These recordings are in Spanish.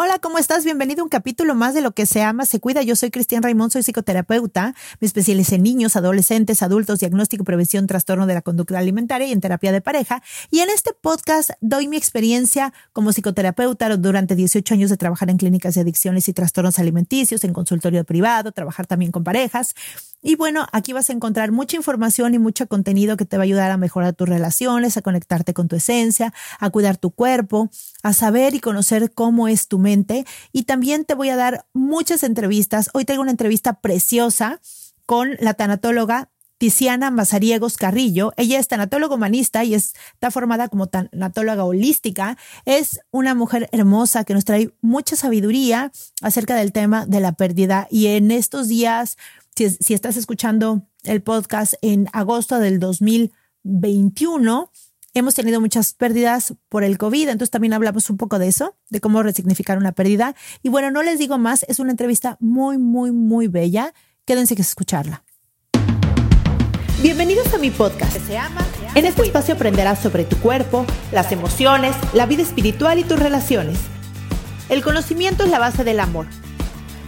Hola, ¿cómo estás? Bienvenido a un capítulo más de Lo que se ama, se cuida. Yo soy Cristian Raimond, soy psicoterapeuta. Me especialicé en niños, adolescentes, adultos, diagnóstico, prevención, trastorno de la conducta alimentaria y en terapia de pareja. Y en este podcast doy mi experiencia como psicoterapeuta durante 18 años de trabajar en clínicas de adicciones y trastornos alimenticios, en consultorio privado, trabajar también con parejas. Y bueno, aquí vas a encontrar mucha información y mucho contenido que te va a ayudar a mejorar tus relaciones, a conectarte con tu esencia, a cuidar tu cuerpo, a saber y conocer cómo es tu mente. Y también te voy a dar muchas entrevistas. Hoy tengo una entrevista preciosa con la tanatóloga Tiziana Mazariegos Carrillo. Ella es tanatóloga humanista y está formada como tanatóloga holística. Es una mujer hermosa que nos trae mucha sabiduría acerca del tema de la pérdida. Y en estos días si, estás escuchando el podcast en agosto del 2021, hemos tenido muchas pérdidas por el COVID, entonces también hablamos un poco de eso, de cómo resignificar una pérdida. Y bueno, no les digo más, es una entrevista muy, muy, muy bella. Quédense que escucharla. Bienvenidos a mi podcast. Se ama, en este espacio aprenderás sobre tu cuerpo, las emociones, la vida espiritual y tus relaciones. El conocimiento es la base del amor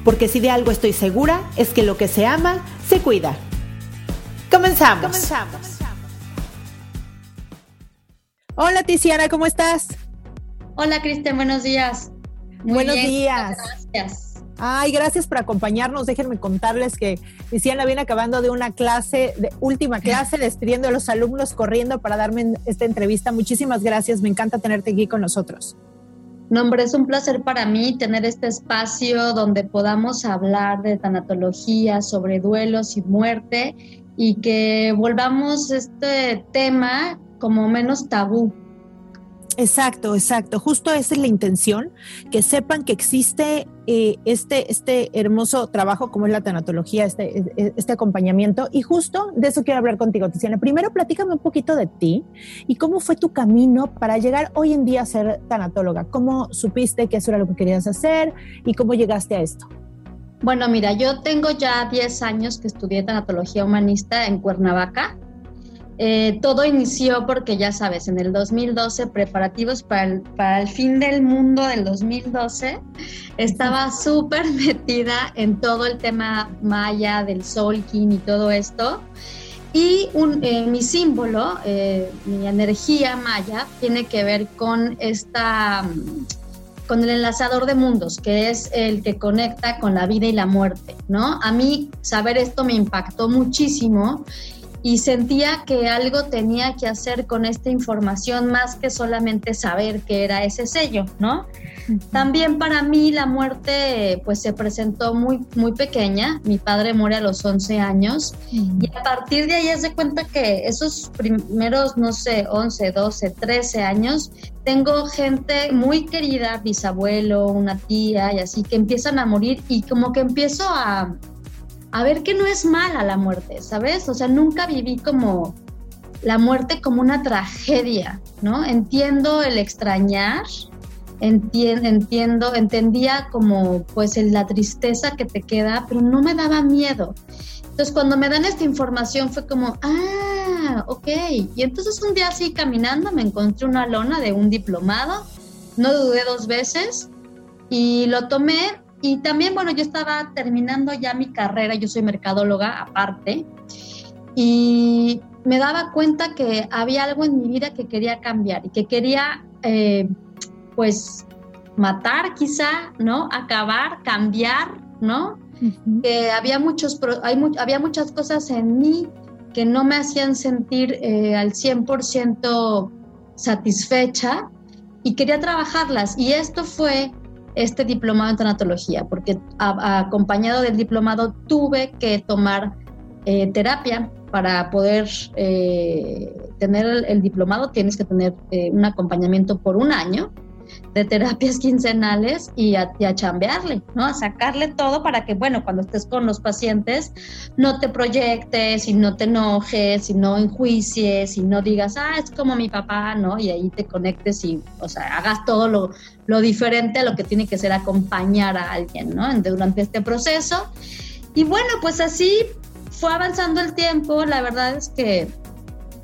porque si de algo estoy segura es que lo que se ama, se cuida. Comenzamos. Comenzamos. Hola Tiziana, ¿cómo estás? Hola Cristian, buenos días. buenos días. Gracias. Ay, gracias por acompañarnos. Déjenme contarles que Tiziana viene acabando de una clase, de última clase, despidiendo a los alumnos, corriendo para darme esta entrevista. Muchísimas gracias. Me encanta tenerte aquí con nosotros. No, hombre, es un placer para mí tener este espacio donde podamos hablar de tanatología, sobre duelos y muerte y que volvamos este tema como menos tabú. Exacto, exacto. Justo esa es la intención, que sepan que existe eh, este, este hermoso trabajo como es la tanatología, este, este acompañamiento. Y justo de eso quiero hablar contigo, Tiziana. Primero, platícame un poquito de ti y cómo fue tu camino para llegar hoy en día a ser tanatóloga. ¿Cómo supiste que eso era lo que querías hacer y cómo llegaste a esto? Bueno, mira, yo tengo ya 10 años que estudié tanatología humanista en Cuernavaca eh, todo inició porque ya sabes, en el 2012, preparativos para el, fin del mundo del 2012, estaba súper metida en todo el tema maya, del Solkin y todo esto. Y eh, mi símbolo, eh, mi energía maya, tiene que ver con esta con el enlazador de mundos, que es el que conecta con la vida y la muerte, ¿no? A mí saber esto me impactó muchísimo y sentía que algo tenía que hacer con esta información más que solamente saber que era ese sello, ¿no? También para mí la muerte pues se presentó muy muy pequeña, mi padre muere a los 11 años. Y a partir de ahí es de cuenta que esos primeros no sé, 11, 12, 13 años tengo gente muy querida, bisabuelo, una tía y así que empiezan a morir y como que empiezo a a ver que no es mala la muerte, ¿sabes? O sea, nunca viví como la muerte como una tragedia, ¿no? Entiendo el extrañar, entiendo, entiendo entendía como pues la tristeza que te queda, pero no me daba miedo. Entonces cuando me dan esta información fue como, ah, ok. Y entonces un día así caminando me encontré una lona de un diplomado, no dudé dos veces y lo tomé y también, bueno, yo estaba terminando ya mi carrera, yo soy mercadóloga aparte, y me daba cuenta que había algo en mi vida que quería cambiar y que quería, eh, pues, matar quizá, ¿no? Acabar, cambiar, ¿no? Que había, muchos, hay, había muchas cosas en mí que no me hacían sentir eh, al 100% satisfecha y quería trabajarlas. Y esto fue este diplomado en tanatología, porque acompañado del diplomado tuve que tomar eh, terapia para poder eh, tener el, diplomado, tienes que tener un acompañamiento por un año de terapias quincenales y a, chambearle, ¿no? A sacarle todo para que, bueno, cuando estés con los pacientes, no te proyectes y no te enojes y no enjuicies y no digas, ah, es como mi papá, ¿no? Y ahí te conectes y, o sea, hagas todo lo, lo diferente a lo que tiene que ser acompañar a alguien, ¿no? Durante este proceso. Y bueno, pues así fue avanzando el tiempo. La verdad es que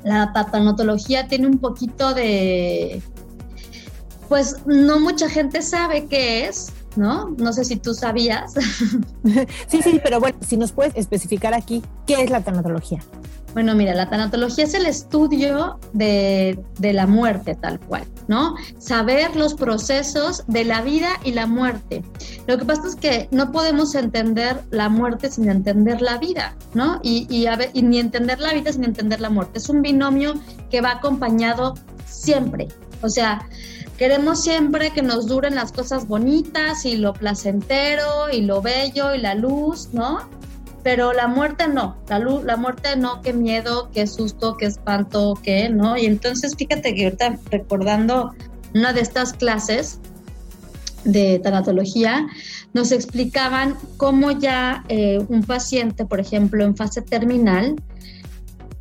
la patanotología tiene un poquito de pues no mucha gente sabe qué es, ¿no? No sé si tú sabías. sí, sí, pero bueno, si nos puedes especificar aquí, ¿qué es la tanatología? Bueno, mira, la tanatología es el estudio de, de, la muerte tal cual, ¿no? Saber los procesos de la vida y la muerte. Lo que pasa es que no podemos entender la muerte sin entender la vida, ¿no? Y, y, y ni entender la vida sin entender la muerte. Es un binomio que va acompañado siempre. O sea, Queremos siempre que nos duren las cosas bonitas y lo placentero y lo bello y la luz, ¿no? Pero la muerte no, la, muerte no, qué miedo, qué susto, qué espanto, qué, ¿no? Y entonces fíjate que ahorita recordando una de estas clases de tanatología, nos explicaban cómo ya eh, un paciente, por ejemplo, en fase terminal,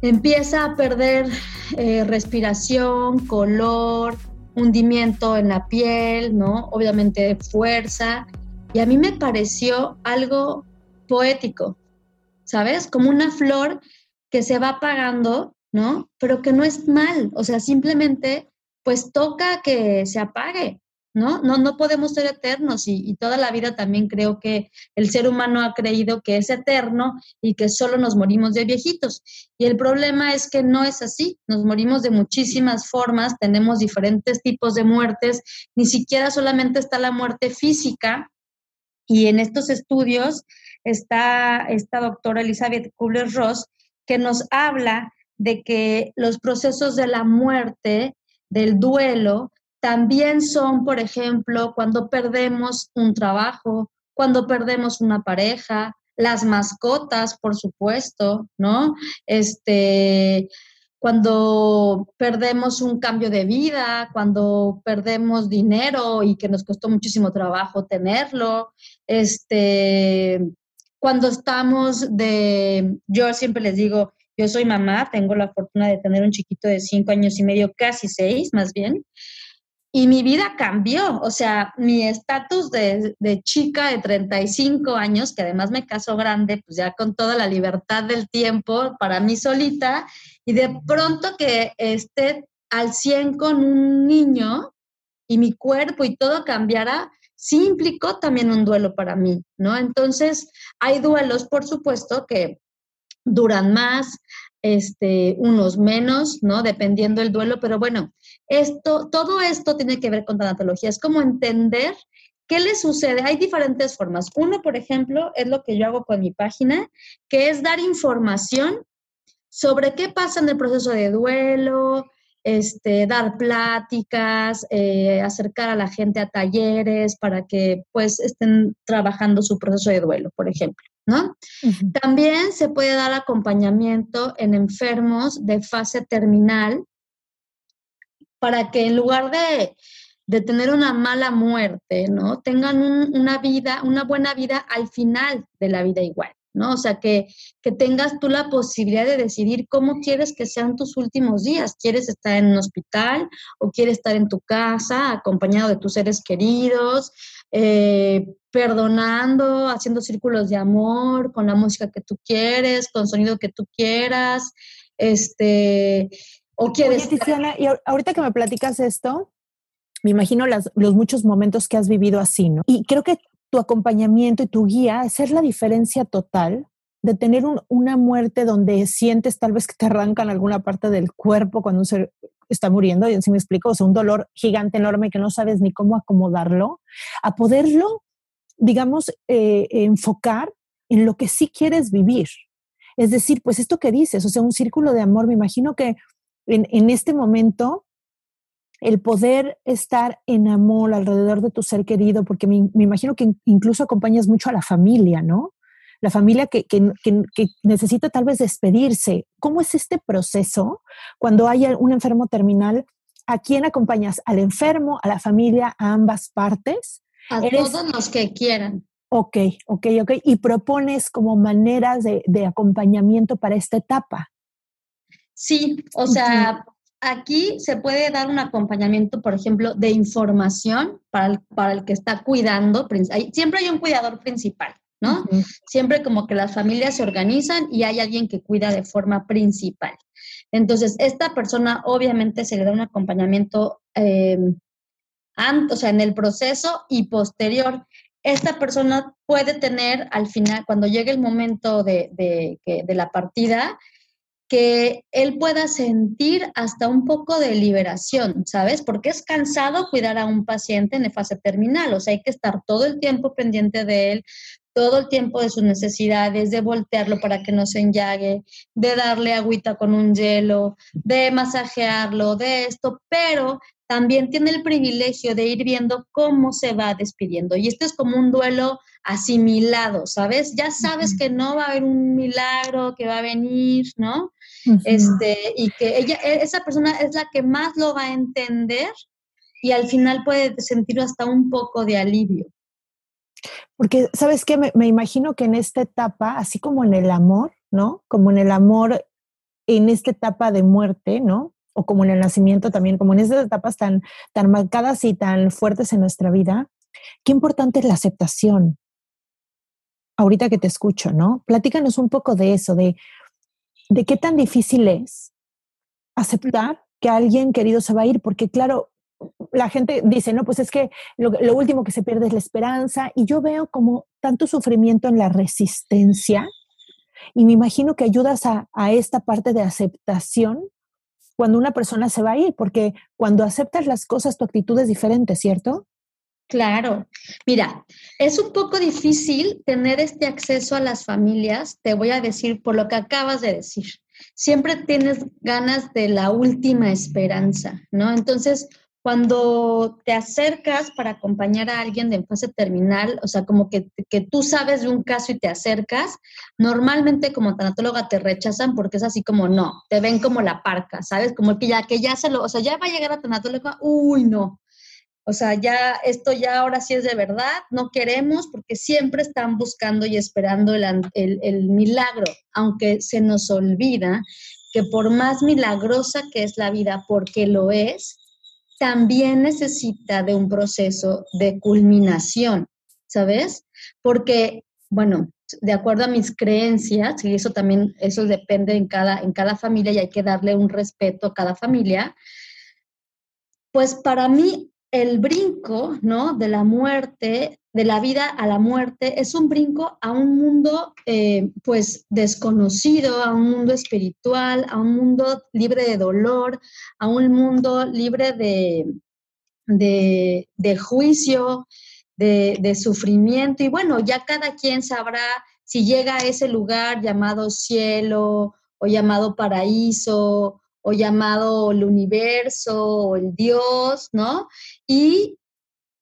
empieza a perder eh, respiración, color, hundimiento en la piel, ¿no? Obviamente fuerza. Y a mí me pareció algo poético, ¿sabes? Como una flor que se va apagando, ¿no? Pero que no es mal, o sea, simplemente pues toca que se apague, ¿no? No, no podemos ser eternos y, toda la vida también creo que el ser humano ha creído que es eterno y que solo nos morimos de viejitos. Y el problema es que no es así, nos morimos de muchísimas formas, tenemos diferentes tipos de muertes, ni siquiera solamente está la muerte física. Y en estos estudios está esta doctora Elizabeth Kubler-Ross que nos habla de que los procesos de la muerte, del duelo, también son, por ejemplo, cuando perdemos un trabajo, cuando perdemos una pareja, las mascotas, por supuesto, ¿no? Este, cuando perdemos un cambio de vida, cuando perdemos dinero y que nos costó muchísimo trabajo tenerlo, este, cuando estamos de, yo siempre les digo, yo soy mamá, tengo la fortuna de tener un chiquito de cinco años y medio, casi seis más bien, y mi vida cambió, o sea, mi estatus de, chica de 35 años, que además me caso grande, pues ya con toda la libertad del tiempo para mí solita, y de pronto que esté al 100 con un niño y mi cuerpo y todo cambiara, sí implicó también un duelo para mí, ¿no? Entonces, hay duelos, por supuesto, que duran más, este, unos menos, ¿no? Dependiendo del duelo, pero bueno, esto, todo esto tiene que ver con tanatología, es como entender qué le sucede. Hay diferentes formas. Uno, por ejemplo, es lo que yo hago con mi página, que es dar información sobre qué pasa en el proceso de duelo, este, dar pláticas, eh, acercar a la gente a talleres para que pues estén trabajando su proceso de duelo, por ejemplo. ¿No? También se puede dar acompañamiento en enfermos de fase terminal para que en lugar de, tener una mala muerte, ¿no? Tengan una vida, una buena vida al final de la vida igual. ¿no? O sea, que, que, tengas tú la posibilidad de decidir cómo quieres que sean tus últimos días. ¿Quieres estar en un hospital o quieres estar en tu casa acompañado de tus seres queridos? Eh, perdonando, haciendo círculos de amor, con la música que tú quieres, con sonido que tú quieras, este, o quieres... y ahorita que me platicas esto, me imagino los muchos momentos que has vivido así, ¿no? Y creo que tu acompañamiento y tu guía es ser la diferencia total de tener una muerte donde sientes tal vez que te arrancan alguna parte del cuerpo cuando un ser está muriendo, y así me explico, o sea, un dolor gigante, enorme que no sabes ni cómo acomodarlo, a poderlo, digamos, eh, enfocar en lo que sí quieres vivir. Es decir, pues esto que dices, o sea, un círculo de amor, me imagino que en, en este momento el poder estar en amor alrededor de tu ser querido, porque me, imagino que incluso acompañas mucho a la familia, ¿no? La familia que, que, necesita tal vez despedirse. ¿Cómo es este proceso cuando hay un enfermo terminal? ¿A quién acompañas? ¿Al enfermo, a la familia, a ambas partes? A todos los que quieran. Ok, ok, ok. Y propones como maneras de, de acompañamiento para esta etapa. Sí, o sea, aquí se puede dar un acompañamiento, por ejemplo, de información para el, para el que está cuidando. Siempre hay un cuidador principal, ¿no? Siempre como que las familias se organizan y hay alguien que cuida de forma principal. Entonces, esta persona obviamente se le da un acompañamiento, eh, o sea, en el proceso y posterior. Esta persona puede tener al final, cuando llegue el momento de, de, de la partida, que él pueda sentir hasta un poco de liberación, ¿sabes? Porque es cansado cuidar a un paciente en fase terminal, o sea, hay que estar todo el tiempo pendiente de él, todo el tiempo de sus necesidades, de voltearlo para que no se enllague, de darle agüita con un hielo, de masajearlo, de esto, pero también tiene el privilegio de ir viendo cómo se va despidiendo. Y este es como un duelo asimilado, ¿sabes? Ya sabes que no va a haber un milagro que va a venir, ¿no? Este, y que ella, e, esa persona es la que más lo va a entender y al final puede sentir hasta un poco de alivio. Porque, ¿sabes qué? Me, me imagino que en esta etapa, así como en el amor, ¿no? Como en el amor, en esta etapa de muerte, ¿no? o como en el nacimiento también, como en esas etapas tan, tan marcadas y tan fuertes en nuestra vida, qué importante es la aceptación. Ahorita que te escucho, ¿no? Platícanos un poco de eso, de, de qué tan difícil es aceptar que alguien querido se va a ir, porque claro, la gente dice, no, pues es que lo, último que se pierde es la esperanza y yo veo como tanto sufrimiento en la resistencia y me imagino que ayudas a, a esta parte de aceptación cuando una persona se va a ir, porque cuando aceptas las cosas tu actitud es diferente, ¿cierto? Claro. Mira, es un poco difícil tener este acceso a las familias, te voy a decir por lo que acabas de decir. Siempre tienes ganas de la última esperanza, ¿no? Entonces, cuando te acercas para acompañar a alguien de fase terminal, o sea, como que, que, tú sabes de un caso y te acercas, normalmente como tanatóloga te rechazan porque es así como no, te ven como la parca, ¿sabes? Como que ya, que ya se lo, o sea, ya va a llegar a tanatóloga, uy, no. O sea, ya esto ya ahora sí es de verdad, no queremos porque siempre están buscando y esperando el, el milagro, aunque se nos olvida que por más milagrosa que es la vida, porque lo es, también necesita de un proceso de culminación, ¿sabes? Porque, bueno, de acuerdo a mis creencias, y eso también, eso depende en cada, en cada familia y hay que darle un respeto a cada familia, pues para mí el brinco, ¿no? De la muerte de la vida a la muerte, es un brinco a un mundo eh, pues desconocido, a un mundo espiritual, a un mundo libre de dolor, a un mundo libre de, de, juicio, de, de, sufrimiento. Y bueno, ya cada quien sabrá si llega a ese lugar llamado cielo o llamado paraíso o llamado el universo o el Dios, ¿no? Y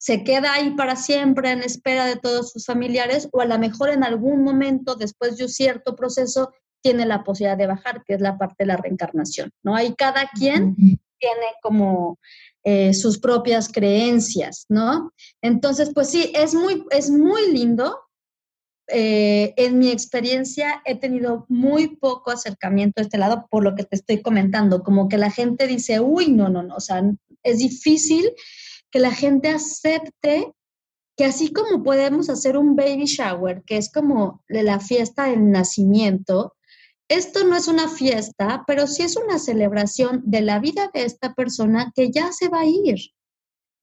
se queda ahí para siempre en espera de todos sus familiares o a lo mejor en algún momento después de un cierto proceso tiene la posibilidad de bajar, que es la parte de la reencarnación, ¿no? Ahí cada quien tiene como eh, sus propias creencias, ¿no? Entonces, pues sí, es muy, es muy lindo. Eh, en mi experiencia he tenido muy poco acercamiento a este lado por lo que te estoy comentando, como que la gente dice, uy, no, no, no, o sea, es difícil que la gente acepte que así como podemos hacer un baby shower, que es como la fiesta del nacimiento, esto no es una fiesta, pero sí es una celebración de la vida de esta persona que ya se va a ir,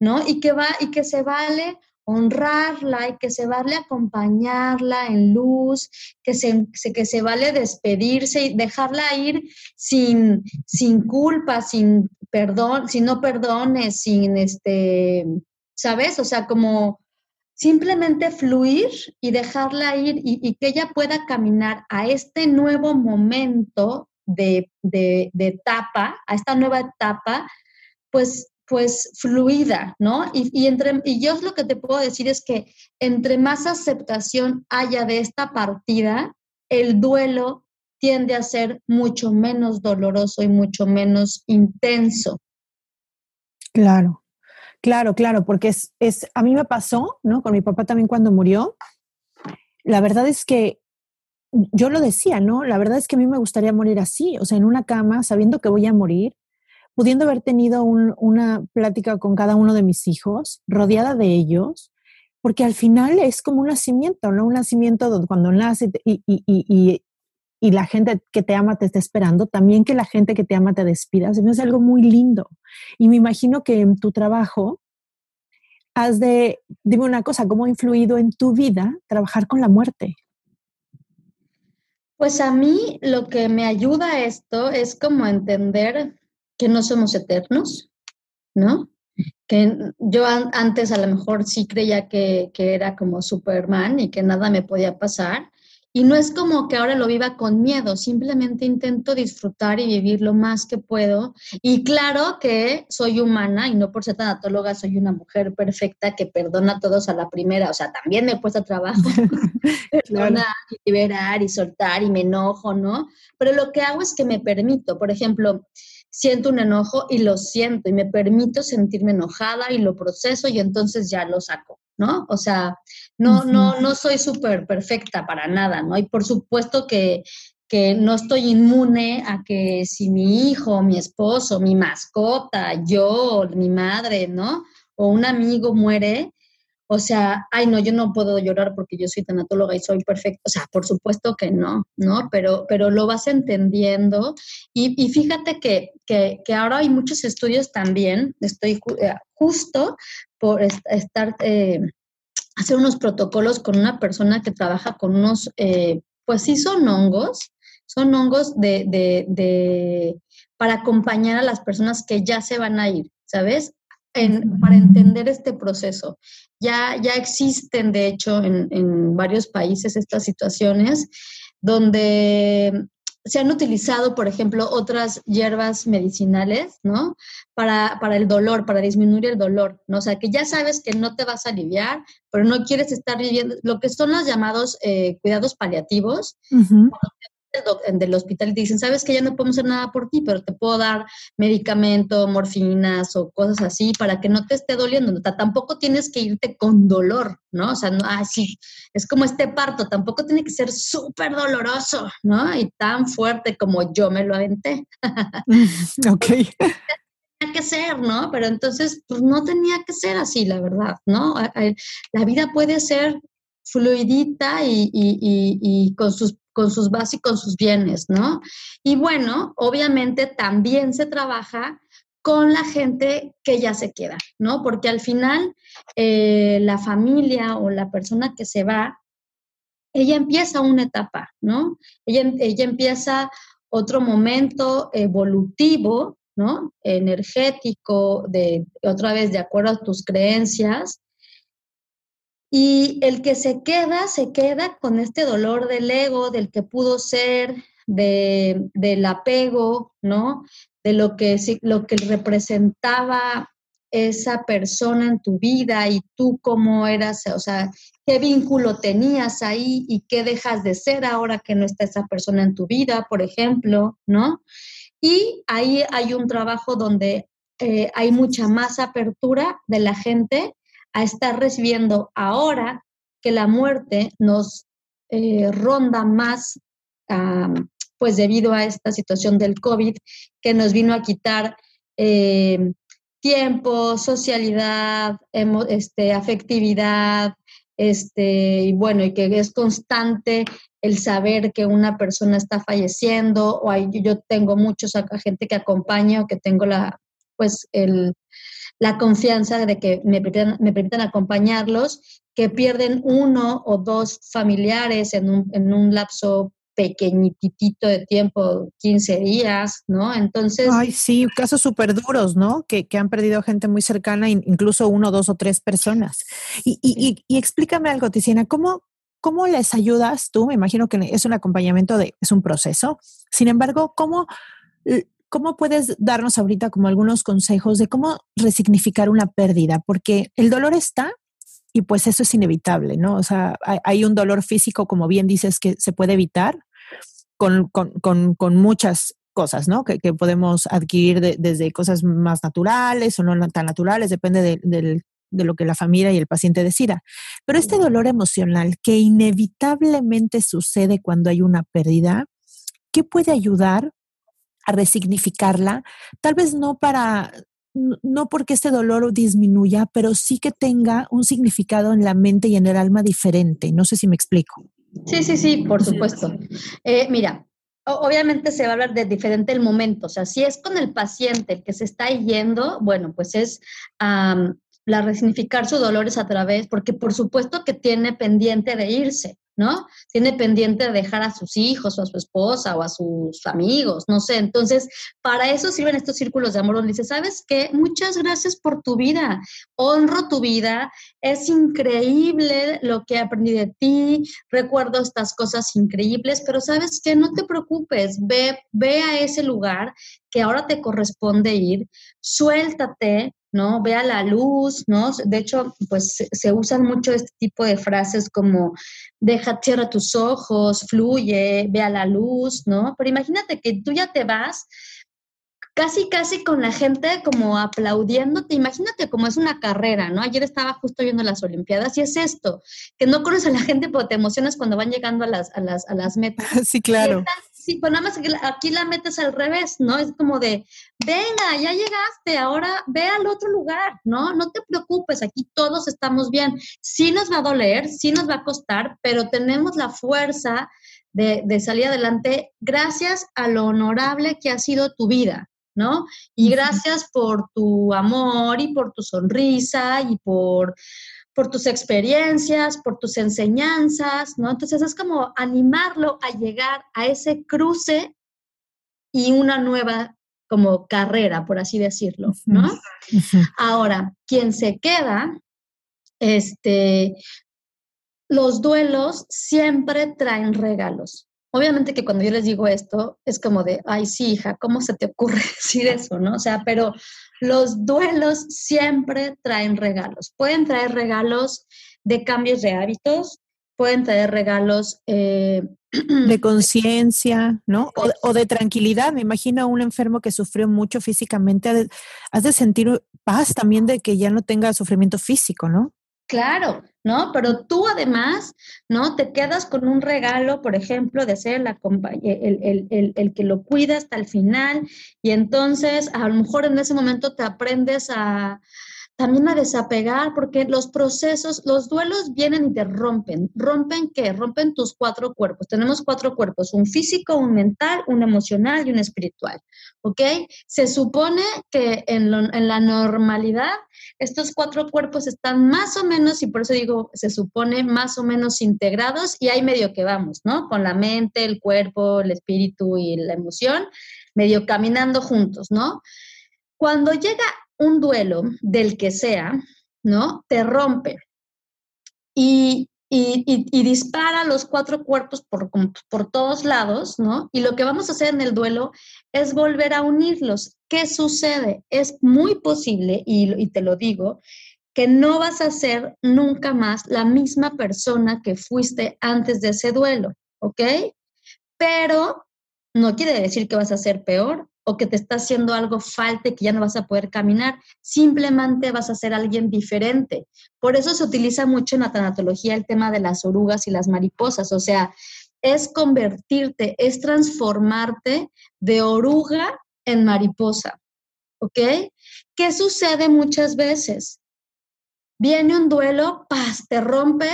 ¿no? Y que va y que se vale honrarla y que se vale acompañarla en luz, que se, que se vale despedirse y dejarla ir sin, sin culpa, sin perdón, sin no perdones, sin este, ¿sabes? O sea, como simplemente fluir y dejarla ir y, que ella pueda caminar a este nuevo momento de, de, de etapa, a esta nueva etapa, pues pues fluida, ¿no? Y, y, entre, y yo lo que te puedo decir es que entre más aceptación haya de esta partida, el duelo tiende a ser mucho menos doloroso y mucho menos intenso. Claro, claro, claro, porque es, es, a mí me pasó, ¿no? Con mi papá también cuando murió. La verdad es que yo lo decía, ¿no? La verdad es que a mí me gustaría morir así, o sea, en una cama, sabiendo que voy a morir, pudiendo haber tenido una plática con cada uno de mis hijos, rodeada de ellos, porque al final es como un nacimiento, ¿no? Un nacimiento donde cuando nace y, y, y, y, la gente que te ama te está esperando, también que la gente que te ama te despida. es algo muy lindo. Y me imagino que en tu trabajo has de, dime una cosa, ¿cómo ha influido en tu vida trabajar con la muerte? Pues a mí lo que me ayuda esto es como entender que no somos eternos, ¿no? Que yo antes a lo mejor sí creía que, que era como Superman y que nada me podía pasar. Y no es como que ahora lo viva con miedo, simplemente intento disfrutar y vivir lo más que puedo. Y claro que soy humana y no por ser tanatóloga soy una mujer perfecta que perdona a todos a la primera. O sea, también me cuesta trabajo perdonar y liberar y soltar y me enojo, ¿no? Pero lo que hago es que me permito. Por ejemplo, siento un enojo y lo siento y me permito sentirme enojada y lo proceso y entonces ya lo saco, ¿no? O sea, no, no, no soy súper perfecta para nada, ¿no? Y por supuesto que, que no estoy inmune a que si mi hijo, mi esposo, mi mascota, yo, mi madre, ¿no? O un amigo muere, o sea, ay, no, yo no puedo llorar porque yo soy tanatóloga y soy perfecta. O sea, por supuesto que no, ¿no? Pero, pero lo vas entendiendo. Y, fíjate que, ahora hay muchos estudios también. Estoy eh, justo por estar, eh, hacer unos protocolos con una persona que trabaja con unos, eh, pues sí son hongos, son hongos de, de, de, para acompañar a las personas que ya se van a ir, ¿sabes? Para entender este proceso. Ya, ya existen, de hecho, en, varios países estas situaciones donde se han utilizado, por ejemplo, otras hierbas medicinales, ¿no? Para, para, el dolor, para disminuir el dolor, ¿no? O sea, que ya sabes que no te vas a aliviar, pero no quieres estar viviendo, lo que son los llamados eh, cuidados paliativos, del hospital y te dicen, sabes que ya no podemos hacer nada por ti, pero te puedo dar medicamento, morfinas o cosas así para que no te esté doliendo. tampoco tienes que irte con dolor, ¿no? O sea, no, así, es como este parto, tampoco tiene que ser súper doloroso, ¿no? Y tan fuerte como yo me lo aventé. ok. tenía que ser, ¿no? Pero entonces, pues no tenía que ser así, la verdad, ¿no? La vida puede ser fluidita y, y, y con sus con sus bases y con sus bienes, ¿no? Y bueno, obviamente también se trabaja con la gente que ya se queda, ¿no? Porque al final eh, la familia o la persona que se va, ella empieza una etapa, ¿no? Ella, ella empieza otro momento evolutivo, ¿no? Energético, de otra vez de acuerdo a tus creencias, y el que se queda, se queda con este dolor del ego, del que pudo ser, de, del apego, ¿no? De lo que, lo que representaba esa persona en tu vida y tú cómo eras, o sea, qué vínculo tenías ahí y qué dejas de ser ahora que no está esa persona en tu vida, por ejemplo, ¿no? Y ahí hay un trabajo donde eh, hay mucha más apertura de la gente a estar recibiendo ahora que la muerte nos eh, ronda más, pues debido a esta situación del COVID, que nos vino a quitar eh, tiempo, socialidad, este, afectividad, este, y bueno, y que es constante el saber que una persona está falleciendo, o hay, yo tengo muchos gente que acompaña o que tengo la, pues el, la confianza de que me permitan, me permitan acompañarlos, que pierden uno o dos familiares en un, en un lapso pequeñitito de tiempo, 15 días, ¿no? Entonces... Ay, sí, casos súper duros, ¿no? Que, que, han perdido gente muy cercana, incluso uno, dos o tres personas. Y, y, y, explícame algo, Tiziana, ¿cómo, ¿cómo les ayudas tú? Me imagino que es un acompañamiento de, es un proceso. Sin embargo, ¿cómo, ¿cómo puedes darnos ahorita como algunos consejos de cómo resignificar una pérdida? Porque el dolor está, y pues eso es inevitable, ¿no? O sea, hay, un dolor físico, como bien dices, que se puede evitar con, con, con, con muchas cosas, ¿no? Que, que podemos adquirir desde cosas más naturales o no tan naturales, depende de, de, lo que la familia y el paciente decida. Pero este dolor emocional que inevitablemente sucede cuando hay una pérdida, ¿qué puede ayudar a resignificarla? Tal vez no para no porque este dolor disminuya, pero sí que tenga un significado en la mente y en el alma diferente. No sé si me explico. Sí, sí, sí, por supuesto. Eh, mira, obviamente se va a hablar de diferente el momento. O sea, si es con el paciente el que se está yendo, bueno, pues es la resignificar sus dolores a través, porque por supuesto que tiene pendiente de irse. ¿No? Tiene pendiente de dejar a sus hijos o a su esposa o a sus amigos, no sé. Entonces, para eso sirven estos círculos de amor donde dice, ¿sabes qué? Muchas gracias por tu vida, honro tu vida, es increíble lo que aprendí de ti, recuerdo estas cosas increíbles, pero ¿sabes qué? No te preocupes, ve, ve a ese lugar que ahora te corresponde ir, suéltate, ¿no? Ve a la luz, ¿no? De hecho, pues se, usan mucho este tipo de frases como deja, cierra tus ojos, fluye, ve a la luz, ¿no? Pero imagínate que tú ya te vas casi, casi con la gente como aplaudiéndote. Imagínate como es una carrera, ¿no? Ayer estaba justo viendo las Olimpiadas y es esto, que no conoces a la gente, pero te emocionas cuando van llegando a las, a las, a las metas. Sí, claro. Sí, pues nada más aquí la metes al revés, ¿no? Es como de, venga, ya llegaste, ahora ve al otro lugar, ¿no? No te preocupes, aquí todos estamos bien. Sí nos va a doler, sí nos va a costar, pero tenemos la fuerza de, de salir adelante gracias a lo honorable que ha sido tu vida, ¿no? Y gracias por tu amor y por tu sonrisa y por por tus experiencias, por tus enseñanzas, ¿no? Entonces es como animarlo a llegar a ese cruce y una nueva como carrera, por así decirlo, ¿no? Ahora, quien se queda, este, los duelos siempre traen regalos. Obviamente que cuando yo les digo esto, es como de, ay, sí, hija, ¿cómo se te ocurre decir eso, no? O sea, pero los duelos siempre traen regalos. Pueden traer regalos de cambios de hábitos, pueden traer regalos eh, de conciencia, ¿no? O, de tranquilidad. Me imagino a un enfermo que sufrió mucho físicamente, has de sentir paz también de que ya no tenga sufrimiento físico, ¿no? Claro, ¿no? Pero tú además, ¿no? Te quedas con un regalo, por ejemplo, de ser el, el, el, que lo cuida hasta el final y entonces a lo mejor en ese momento te aprendes a, también a desapegar, porque los procesos, los duelos vienen y te rompen. ¿Rompen qué? Rompen tus cuatro cuerpos. Tenemos cuatro cuerpos, un físico, un mental, un emocional y un espiritual. ¿Ok? Se supone que en, en la normalidad estos cuatro cuerpos están más o menos, y por eso digo, se supone más o menos integrados y hay medio que vamos, ¿no? Con la mente, el cuerpo, el espíritu y la emoción, medio caminando juntos, ¿no? Cuando llega un duelo del que sea, ¿no? Te rompe y, dispara los cuatro cuerpos por, por todos lados, ¿no? Y lo que vamos a hacer en el duelo es volver a unirlos. ¿Qué sucede? Es muy posible, y, y te lo digo, que no vas a ser nunca más la misma persona que fuiste antes de ese duelo, ¿ok? Pero no quiere decir que vas a ser peor, o que te está haciendo algo falta y que ya no vas a poder caminar, simplemente vas a ser alguien diferente. Por eso se utiliza mucho en la tanatología el tema de las orugas y las mariposas, o sea, es convertirte, es transformarte de oruga en mariposa, ¿ok? ¿Qué sucede muchas veces? Viene un duelo, paz, te rompe,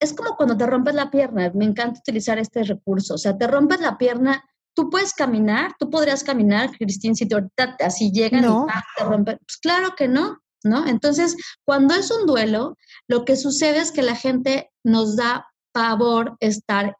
es como cuando te rompes la pierna, me encanta utilizar este recurso, o sea, te rompes la pierna tú puedes caminar, tú podrías caminar, Cristín, si te ahorita así llegan y te rompen. Pues claro que no, ¿no? Entonces, cuando es un duelo, lo que sucede es que la gente nos da pavor estar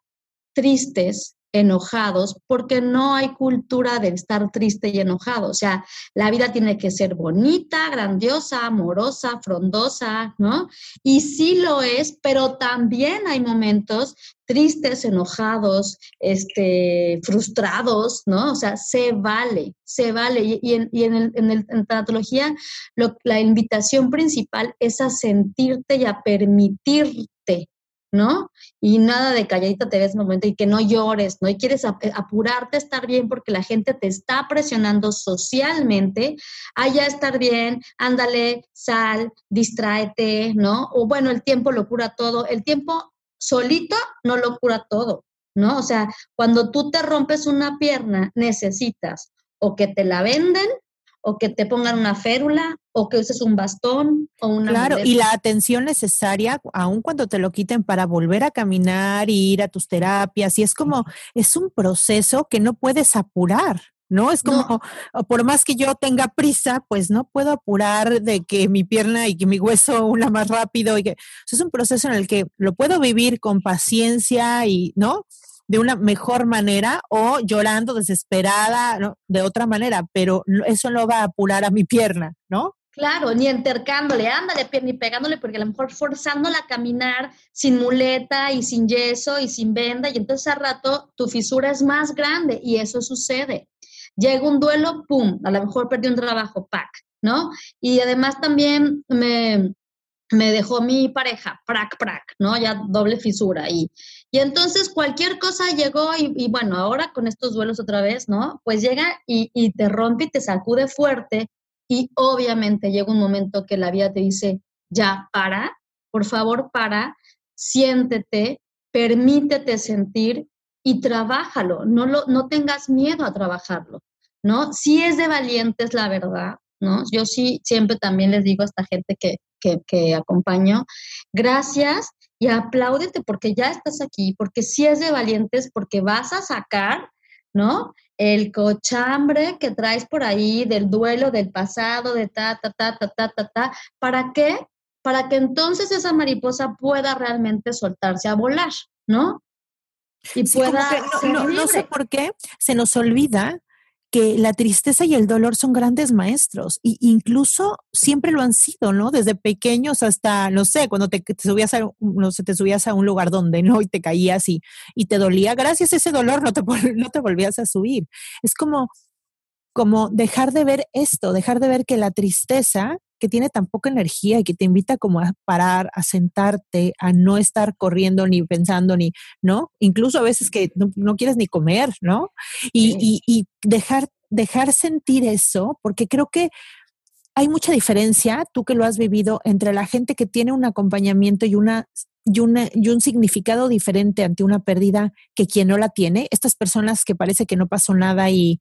tristes, enojados, porque no hay cultura de estar triste y enojado. O sea, la vida tiene que ser bonita, grandiosa, amorosa, frondosa, ¿no? Y sí lo es, pero también hay momentos tristes, enojados, este, frustrados, ¿no? O sea, se vale, se vale. Y, en, y en, el, en, el, la invitación principal es a sentirte y a permitirte ¿no? Y nada de calladita te ves un momento y que no llores, ¿no? Y quieres eh, apurarte a estar bien porque la gente te está presionando socialmente a ya estar bien, ándale, sal, distráete, ¿no? O bueno, el tiempo lo cura todo. El tiempo solito no lo cura todo, ¿no? O sea, cuando tú te rompes una pierna, necesitas o que te la venden o que te pongan una férula o que uses un bastón o una... Claro, y la atención necesaria, aun cuando te lo quiten para volver a caminar y ir a tus terapias, y es como, es un proceso que no puedes apurar. ¿no? Es como, por más que yo tenga prisa, pues no puedo apurar de que mi pierna y que mi hueso una más rápido y que es un proceso en el que lo puedo vivir con paciencia y, ¿no? De una mejor manera o llorando desesperada ¿no? de otra manera, pero eso no va a apurar a mi pierna, ¿no? Claro, ni entercándole, ándale, ni pegándole, porque a lo mejor forzándola a caminar sin muleta y sin yeso y sin venda, y entonces a rato tu fisura es más grande y eso sucede. Llega un duelo, ¡pum! A lo mejor perdí un trabajo, ¡pac! ¿No? Y además también me, me dejó mi pareja, prac, prac, ¿no? Ya doble fisura. Y, y entonces cualquier cosa llegó y, bueno, ahora con estos duelos otra vez, ¿no? Pues llega y, y, te rompe y te sacude fuerte y obviamente llega un momento que la vida te dice, ya, para, por favor, para, siéntete, permítete sentir y trabájalo, no, lo, no tengas miedo a trabajarlo, ¿no? Si es de valientes, la verdad, ¿no? Yo sí siempre también les digo a esta gente que, que, acompaño, gracias y apláudete porque ya estás aquí, porque si es de valientes, porque vas a sacar, ¿no? El cochambre que traes por ahí del duelo del pasado, de ta, ta, ta, ta, ta, ta, ta. ¿Para qué? Para que entonces esa mariposa pueda realmente soltarse a volar, ¿no? Y pueda. no, sé por qué se nos olvida que la tristeza y el dolor son grandes maestros e incluso siempre lo han sido, ¿no? Desde pequeños hasta, no sé, cuando te, subías a, no sé, te subías a un lugar donde no y te caías y, y te dolía, gracias a ese dolor no te, no te volvías a subir. Es como, como dejar de ver esto, dejar de ver que la tristeza que tiene tan poca energía y que te invita como a parar, a sentarte, a no estar corriendo ni pensando ni, ¿no? Incluso a veces que no, quieres ni comer, ¿no? Y, y, dejar, dejar sentir eso, porque creo que hay mucha diferencia, tú que lo has vivido, entre la gente que tiene un acompañamiento y una y, una, y, un significado diferente ante una pérdida que quien no la tiene. Estas personas que parece que no pasó nada y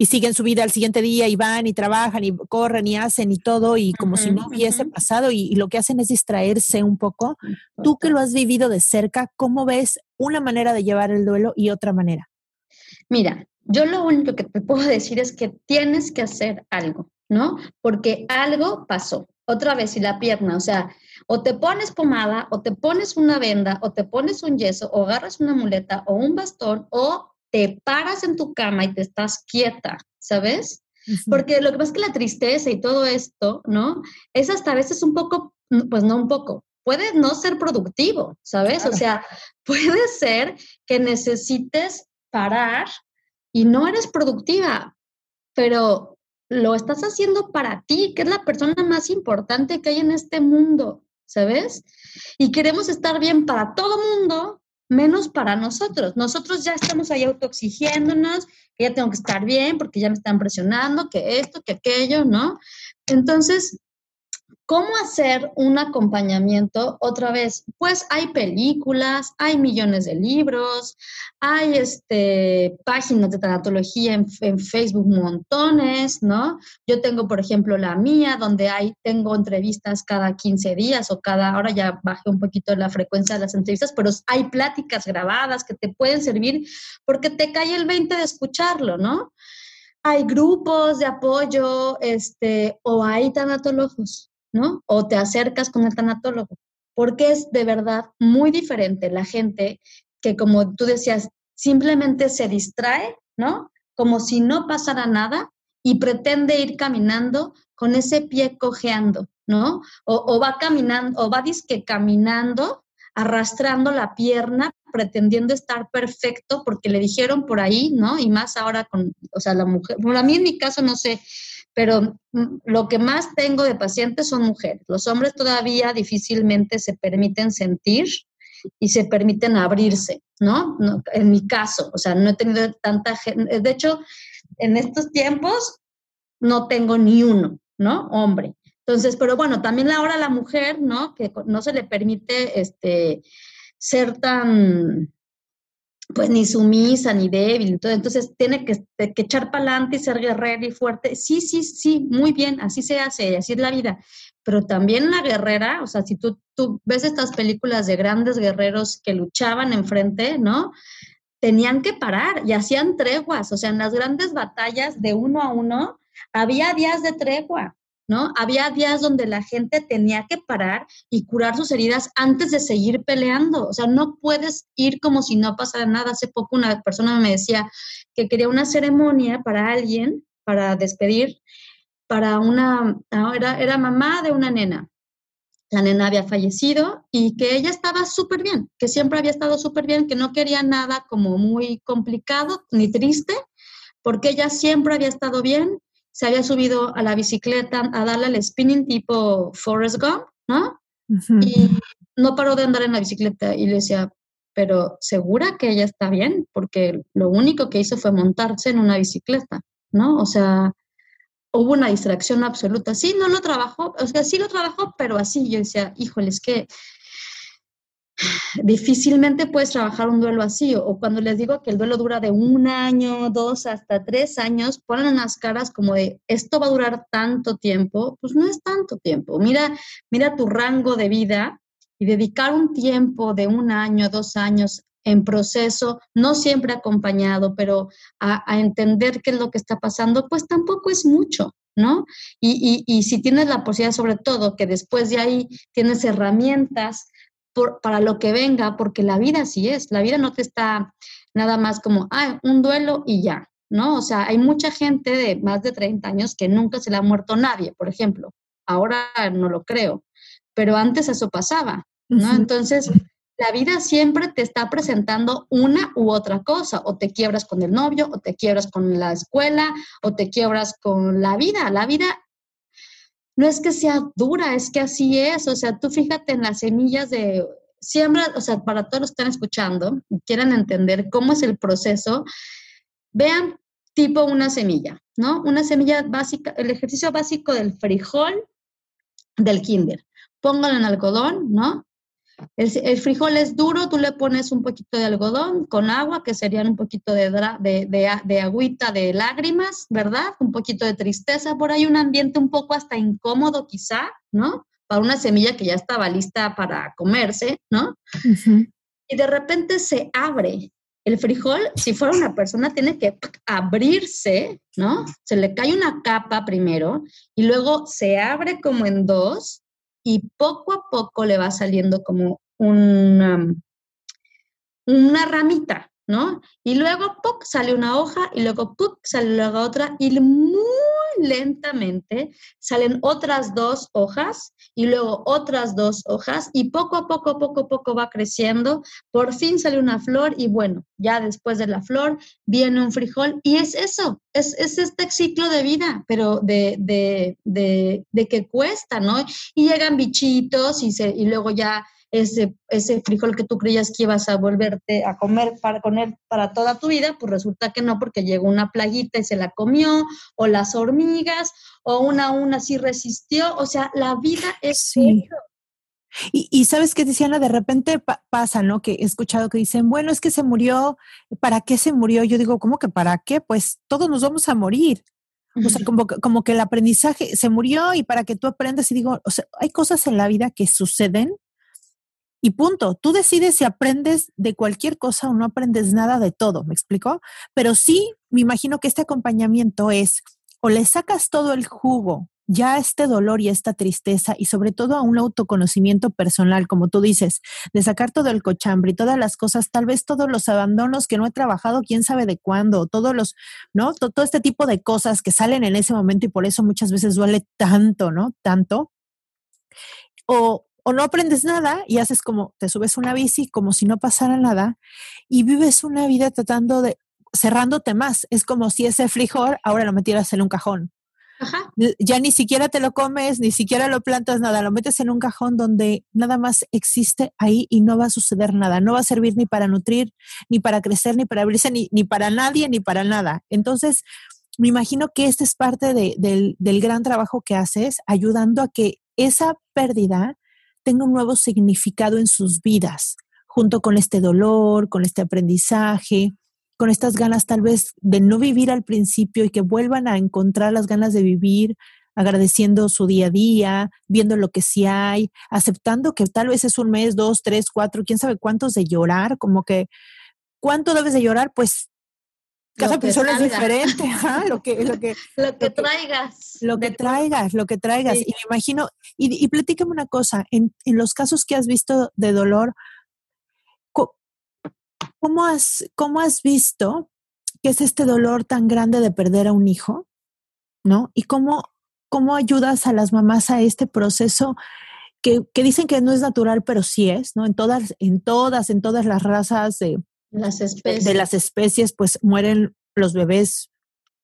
Y siguen su vida al siguiente día y van y trabajan y corren y hacen y todo y como si no hubiese pasado y, lo que hacen es distraerse un poco. Tú que lo has vivido de cerca, ¿cómo ves una manera de llevar el duelo y otra manera? Mira, yo lo único que te puedo decir es que tienes que hacer algo, ¿no? Porque algo pasó. Otra vez, y la pierna, o sea, o te pones pomada, o te pones una venda, o te pones un yeso, o agarras una muleta, o un bastón, o te paras en tu cama y te estás quieta, ¿sabes? Porque lo que pasa es que la tristeza y todo esto, ¿no? Es hasta a veces un poco, pues no un poco, puede no ser productivo, ¿sabes? O sea, puede ser que necesites parar y no eres productiva, pero lo estás haciendo para ti, que es la persona más importante que hay en este mundo, ¿sabes? Y queremos estar bien para todo mundo, menos para nosotros. Nosotros ya estamos ahí autoexigiéndonos, que ya tengo que estar bien porque ya me están presionando, que esto, que aquello, ¿no? Entonces, ¿Cómo hacer un acompañamiento? Otra vez, pues hay películas, hay millones de libros, hay este, páginas de tanatología en, Facebook montones, ¿no? Yo tengo, por ejemplo, la mía, donde hay, tengo entrevistas cada 15 días o cada, ahora ya bajé un poquito la frecuencia de las entrevistas, pero hay pláticas grabadas que te pueden servir porque te cae el 20 de escucharlo, ¿no? Hay grupos de apoyo, este, o hay tanatólogos, ¿no? O te acercas con el tanatólogo, porque es de verdad muy diferente la gente que, como tú decías, simplemente se distrae, ¿no? Como si no pasara nada y pretende ir caminando con ese pie cojeando, ¿no? O, va caminando, o va disque caminando, arrastrando la pierna, pretendiendo estar perfecto porque le dijeron por ahí, ¿no? Y más ahora con, o sea, la mujer, bueno, a mí en mi caso no sé, pero mm, lo que más tengo de pacientes son mujeres. Los hombres todavía difícilmente se permiten sentir y se permiten abrirse, ¿no? en mi caso, o sea, no he tenido tanta gente, de hecho, en estos tiempos no tengo ni uno, ¿no? Hombre. Entonces, pero bueno, también ahora la mujer, ¿no? Que no se le permite este, ser tan, pues ni sumisa ni débil. Entonces tiene que, que echar para adelante ser guerrera y fuerte. Sí, sí, sí, muy bien, así se hace, así es la vida. Pero también la guerrera, o sea, si tú, tú ves estas películas de grandes guerreros que luchaban enfrente, ¿no? Tenían que parar y hacían treguas, o sea, en las grandes batallas de uno a uno había días de tregua. ¿No? Había días donde la gente tenía que parar y curar sus heridas antes de seguir peleando. O sea, no puedes ir como si no pasara nada. Hace poco una persona me decía que quería una ceremonia para alguien, para despedir, para una, era, era mamá de una nena. La nena había fallecido y que ella estaba súper bien, que siempre había estado súper bien, que no quería nada como muy complicado ni triste, porque ella siempre había estado bien se había subido a la bicicleta a darle el spinning tipo Forrest Gump, ¿no? Y no paró de andar en la bicicleta y le decía, pero segura que ella está bien, porque lo único que hizo fue montarse en una bicicleta, ¿no? O sea, hubo una distracción absoluta. Sí, no lo trabajó, o sea, sí lo trabajó, pero así yo decía, híjole, es que difícilmente puedes trabajar un duelo así. O, cuando les digo que el duelo dura de un año, dos, hasta tres años, ponen unas caras como de, esto va a durar tanto tiempo. Pues no es tanto tiempo. Mira, mira tu rango de vida y dedicar un tiempo de un año, dos años en proceso, no siempre acompañado, pero a, entender qué es lo que está pasando, pues tampoco es mucho, ¿no? Y, y, si tienes la posibilidad, sobre todo, que después de ahí tienes herramientas para lo que venga, porque la vida así es, la vida no te está nada más como, ah, un duelo y ya, ¿no? O sea, hay mucha gente de más de 30 años que nunca se le ha muerto nadie, por ejemplo. Ahora no lo creo, pero antes eso pasaba, ¿no? Entonces, la vida siempre te está presentando una u otra cosa, o te quiebras con el novio, o te quiebras con la escuela, o te quiebras con la vida. La vida no es que sea dura, es que así es. O sea, tú fíjate en las semillas de siembra, o sea, para todos los que están escuchando y quieran entender cómo es el proceso, vean tipo una semilla, ¿no? Una semilla básica, el ejercicio básico del frijol del kinder. Póngalo en algodón, ¿no? El, frijol es duro, tú le pones un poquito de algodón con agua, que serían un poquito de, de, de, agüita de lágrimas, ¿verdad? Un poquito de tristeza, por ahí un ambiente un poco hasta incómodo quizá, ¿no? Para una semilla que ya estaba lista para comerse, ¿no? Y de repente se abre. El frijol, si fuera una persona, tiene que abrirse, ¿no? Se le cae una capa primero y luego se abre como en dos y poco a poco le va saliendo como una, una ramita, ¿no? Y luego sale una hoja y luego sale luego otra y muy lentamente salen otras dos hojas y luego otras dos hojas y poco a poco, poco a poco va creciendo. Por fin sale una flor y bueno, ya después de la flor viene un frijol y es eso, es, es este ciclo de vida, pero de, de, de, de que cuesta, ¿no? Y llegan bichitos y, se, y luego ya ese, ese frijol que tú creías que ibas a volverte a comer para poner para toda tu vida, pues resulta que no, porque llegó una plaguita y se la comió, o las hormigas, o una una sí resistió, o sea, la vida es sí. Y, y, sabes que, Tiziana, de repente pasa, ¿no? Que he escuchado que dicen, bueno, es que se murió, ¿para qué se murió? Yo digo, ¿cómo que para qué? Pues todos nos vamos a morir. O sea, como, como que el aprendizaje se murió y para que tú aprendas y digo, o sea, hay cosas en la vida que suceden y punto. Tú decides si aprendes de cualquier cosa o no aprendes nada de todo, ¿me explico? Pero sí, me imagino que este acompañamiento es o le sacas todo el jugo ya este dolor y esta tristeza y sobre todo a un autoconocimiento personal, como tú dices, de sacar todo el cochambre y todas las cosas, tal vez todos los abandonos que no he trabajado, quién sabe de cuándo, todos los, ¿no? Todo, todo este tipo de cosas que salen en ese momento y por eso muchas veces duele tanto, ¿no? Tanto. O, o no aprendes nada y haces como, te subes una bici como si no pasara nada y vives una vida tratando de, cerrándote más. Es como si ese frijol ahora lo metieras en un cajón. Ya ni siquiera te lo comes, ni siquiera lo plantas, nada, lo metes en un cajón donde nada más existe ahí y no va a suceder nada, no va a servir ni para nutrir, ni para crecer, ni para abrirse, ni, ni para nadie, ni para nada. Entonces, me imagino que este es parte del, del gran trabajo que haces, ayudando a que esa pérdida tenga un nuevo significado en sus vidas, junto con este dolor, con este aprendizaje, con estas ganas tal vez de no vivir al principio y que vuelvan a encontrar las ganas de vivir, agradeciendo su día a día, viendo lo que sí hay, aceptando que tal vez es un mes, dos, tres, cuatro, quién sabe cuántos de llorar, como que cuánto debes de llorar, pues cada persona es diferente, lo que, lo que, lo que traigas. Lo que traigas, lo que traigas. Y me imagino, y, y platícame una cosa, en, en, los casos que has visto de dolor, ¿cómo has, ¿cómo has visto qué es este dolor tan grande de perder a un hijo? ¿No? Y cómo, cómo ayudas a las mamás a este proceso que, que dicen que no es natural, pero sí es, ¿no? En todas, en todas, en todas las razas de, las especies. de las especies, pues mueren los bebés,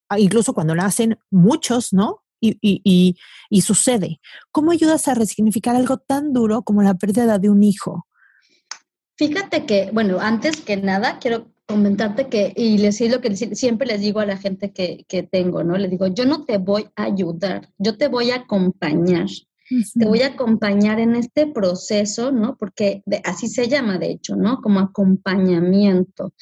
ah, incluso cuando nacen, muchos, ¿no? Y, y, y, sucede. ¿Cómo ayudas a resignificar algo tan duro como la pérdida de un hijo? Fíjate que, bueno, antes que nada, quiero comentarte que, y les lo que siempre les digo a la gente que, que tengo, ¿no? Les digo, yo no te voy a ayudar, yo te voy a acompañar. Te voy a acompañar en este proceso, ¿no? Porque así se llama, de hecho, ¿no? Como acompañamiento.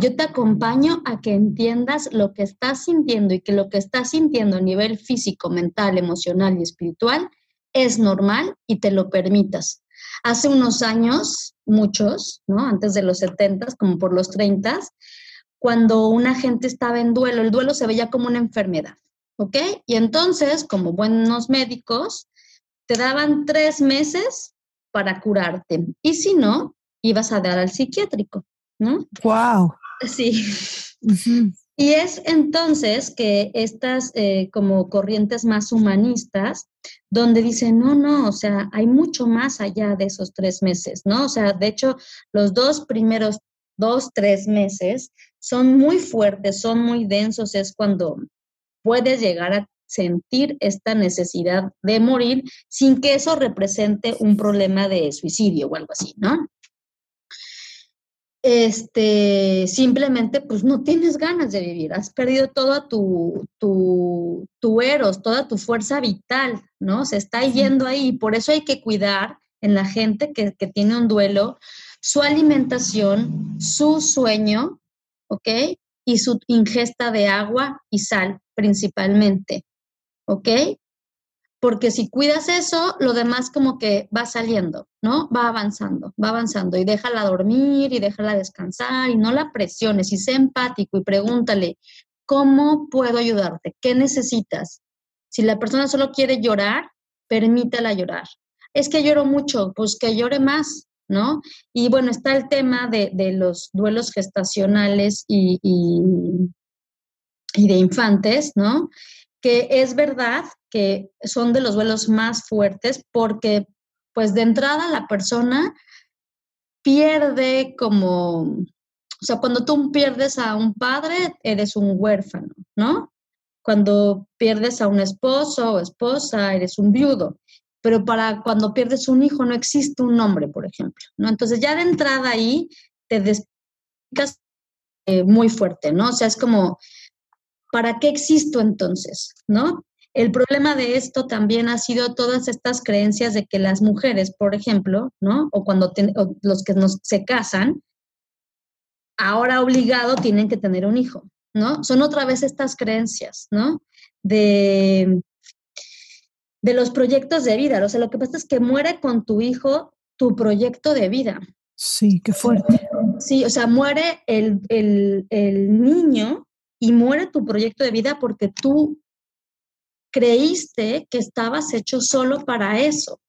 Yo te acompaño a que entiendas lo que estás sintiendo y que lo que estás sintiendo a nivel físico, mental, emocional y espiritual es normal y te lo permitas. hace unos años, muchos, ¿no? Antes de los 70, como por los 30, cuando una gente estaba en duelo, el duelo se veía como una enfermedad, ¿ok? Y entonces, como buenos médicos, te daban tres meses para curarte. Y si no, ibas a dar al psiquiátrico, ¿no? ¡Wow! Sí. Y es entonces que estas eh, como corrientes más humanistas, donde dicen, no, no, o sea, hay mucho más allá de esos tres meses, ¿no? O sea, de hecho, los dos primeros, dos, tres meses son muy fuertes, son muy densos, es cuando puedes llegar a sentir esta necesidad de morir sin que eso represente un problema de suicidio o algo así, ¿no? este, simplemente pues no tienes ganas de vivir, has perdido toda tu, tu, tu eros, toda tu fuerza vital, ¿no? Se está yendo ahí, por eso hay que cuidar en la gente que, que tiene un duelo su alimentación, su sueño, ¿ok? Y su ingesta de agua y sal principalmente, ¿ok? porque si cuidas eso, lo demás como que va saliendo, ¿no? Va avanzando, va avanzando y déjala dormir y déjala descansar y no la presiones y sé empático y pregúntale, ¿cómo puedo ayudarte? ¿Qué necesitas? Si la persona solo quiere llorar, permítala llorar. Es que lloro mucho, pues que llore más, ¿no? Y bueno, está el tema de, los duelos gestacionales y, y de infantes, ¿no? Que es verdad que son de los duelos más fuertes porque pues de entrada la persona pierde como, o sea, cuando tú pierdes a un padre, eres un huérfano, ¿no? Cuando pierdes a un esposo o esposa, eres un viudo. Pero para cuando pierdes un hijo no existe un nombre, por ejemplo, ¿no? Entonces ya de entrada ahí te despicas eh, muy fuerte, ¿no? O sea, es como, ¿para qué existo entonces? ¿No? El problema de esto también ha sido todas estas creencias de que las mujeres, por ejemplo, ¿no? O cuando los que nos, se casan, ahora obligado tienen que tener un hijo, ¿no? Son otra vez estas creencias, ¿no? De, de los proyectos de vida. O sea, lo que pasa es que muere con tu hijo tu proyecto de vida. Sí, qué fuerte. Sí, o sea, muere el, el, el niño y muere tu proyecto de vida porque tú creíste que estabas hecho solo para eso.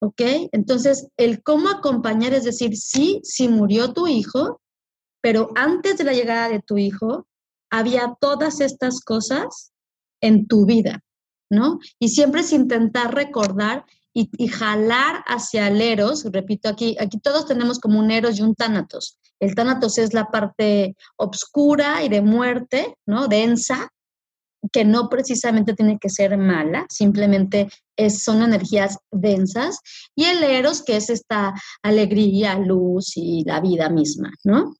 ¿Ok? Entonces, el cómo acompañar es decir, sí, sí murió tu hijo, pero antes de la llegada de tu hijo, había todas estas cosas en tu vida, ¿no? Y siempre es intentar recordar y, jalar hacia el eros, repito, aquí, aquí todos tenemos como un eros y un tánatos. El tánatos es la parte oscura y de muerte, ¿no? Densa, que no precisamente tiene que ser mala, simplemente es, son energías densas, y el eros, que es esta alegría, luz y la vida misma, ¿no?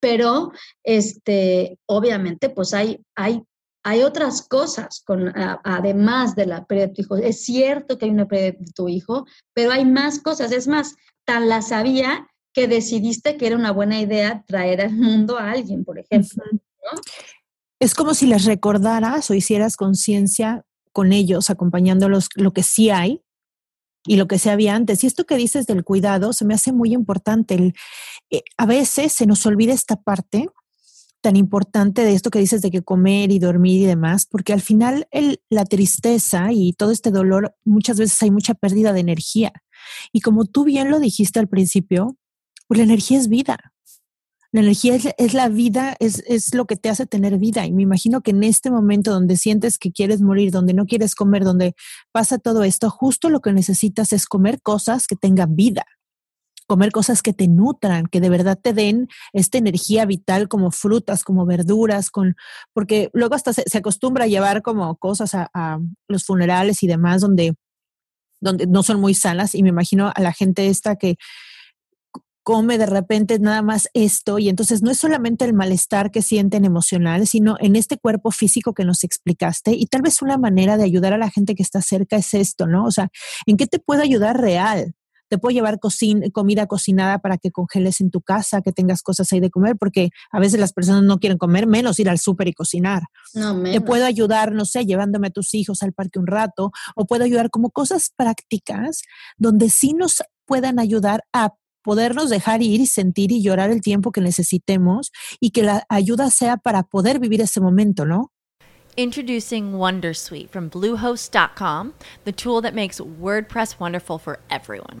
Pero, este, obviamente, pues hay, hay, hay otras cosas, con, además de la pérdida de tu hijo. Es cierto que hay una pérdida de tu hijo, pero hay más cosas. Es más, tan la sabía que decidiste que era una buena idea traer al mundo a alguien, por ejemplo. ¿no? es como si les recordaras o hicieras conciencia con ellos, acompañándolos lo que sí hay y lo que se había antes. Y esto que dices del cuidado se me hace muy importante. Eh, a veces se nos olvida esta parte tan importante de esto que dices de que comer y dormir y demás, porque al final la tristeza y todo este dolor, muchas veces hay mucha pérdida de energía. Y como tú bien lo dijiste al principio, pues la energía es vida. La energía es, la vida, es, es, lo que te hace tener vida. Y me imagino que en este momento donde sientes que quieres morir, donde no quieres comer, donde pasa todo esto, justo lo que necesitas es comer cosas que tengan vida, comer cosas que te nutran, que de verdad te den esta energía vital como frutas, como verduras, con, porque luego hasta se, acostumbra a llevar como cosas a, los funerales y demás donde donde no son muy sanas y me imagino a la gente esta que come de repente nada más esto y entonces no es solamente el malestar que sienten emocional, sino en este cuerpo físico que nos explicaste y tal vez una manera de ayudar a la gente que está cerca es esto, ¿no? O sea, ¿en qué te puede ayudar real? Te puedo llevar comida cocinada para que congeles en tu casa, que tengas cosas ahí de comer, porque a veces las personas no quieren comer, menos ir al súper y cocinar. No, Te puedo ayudar, no sé, llevándome a tus hijos al parque un rato, o puedo ayudar como cosas prácticas donde sí nos puedan ayudar a podernos dejar ir y sentir y llorar el tiempo que necesitemos y que la ayuda sea para poder vivir ese momento, ¿no? Introducing Wondersuite from Bluehost.com, the tool that makes WordPress wonderful for everyone.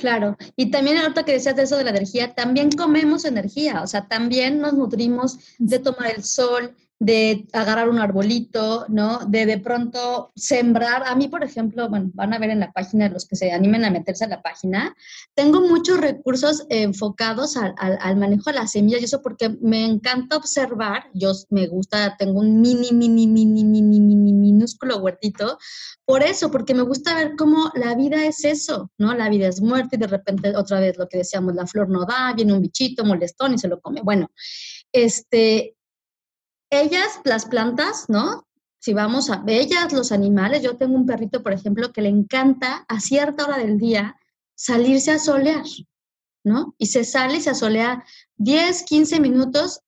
Claro, y también ahorita que decías de eso de la energía, también comemos energía, o sea, también nos nutrimos de tomar el sol, de agarrar un arbolito, ¿no? De de pronto sembrar. A mí, por ejemplo, bueno, van a ver en la página, los que se animen a meterse a la página, tengo muchos recursos enfocados al, al, manejo de las semillas y eso porque me encanta observar, yo me gusta, tengo un mini, mini, mini, mini, mini, minúsculo huertito, por eso, porque me gusta ver cómo la vida es eso, ¿no? La vida es muerte y de repente otra vez lo que decíamos, la flor no da, viene un bichito molestón y se lo come. Bueno, este, ellas, las plantas, ¿no? Si vamos a ellas, los animales, yo tengo un perrito, por ejemplo, que le encanta a cierta hora del día salirse a solear, ¿no? Y se sale y se asolea 10, 15 minutos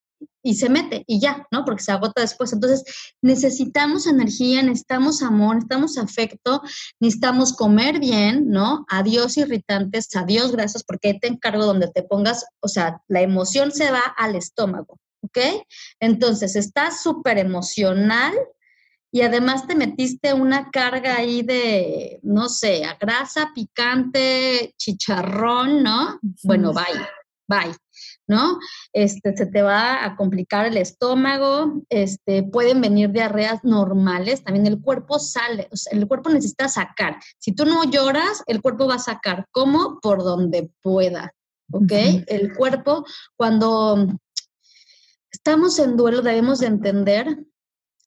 y se mete y ya, ¿no? Porque se agota después. Entonces, necesitamos energía, necesitamos amor, necesitamos afecto, necesitamos comer bien, ¿no? Adiós irritantes, adiós grasas, porque te encargo donde te pongas, o sea, la emoción se va al estómago, ¿ok? Entonces, estás súper emocional y además te metiste una carga ahí de, no sé, a grasa, picante, chicharrón, ¿no? Bueno, bye, bye. ¿no? Este, se te va a complicar el estómago, este, pueden venir diarreas normales, también el cuerpo sale, o sea, el cuerpo necesita sacar. Si tú no lloras, el cuerpo va a sacar, ¿cómo? Por donde pueda, ¿ok? El cuerpo, cuando estamos en duelo debemos de entender,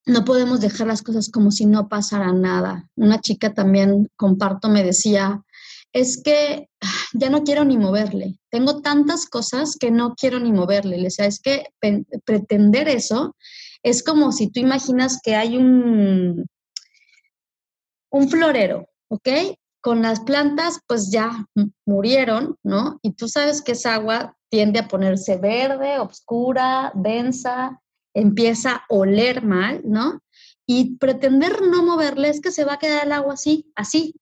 no podemos dejar las cosas como si no pasara nada. Una chica también, comparto, me decía, es que ya no quiero ni moverle. Tengo tantas cosas que no quiero ni moverle. Le decía, es que pretender eso es como si tú imaginas que hay un, un florero, ¿ok? Con las plantas, pues ya murieron, ¿no? Y tú sabes que esa agua tiende a ponerse verde, oscura, densa, empieza a oler mal, ¿no? Y pretender no moverle es que se va a quedar el agua así, así,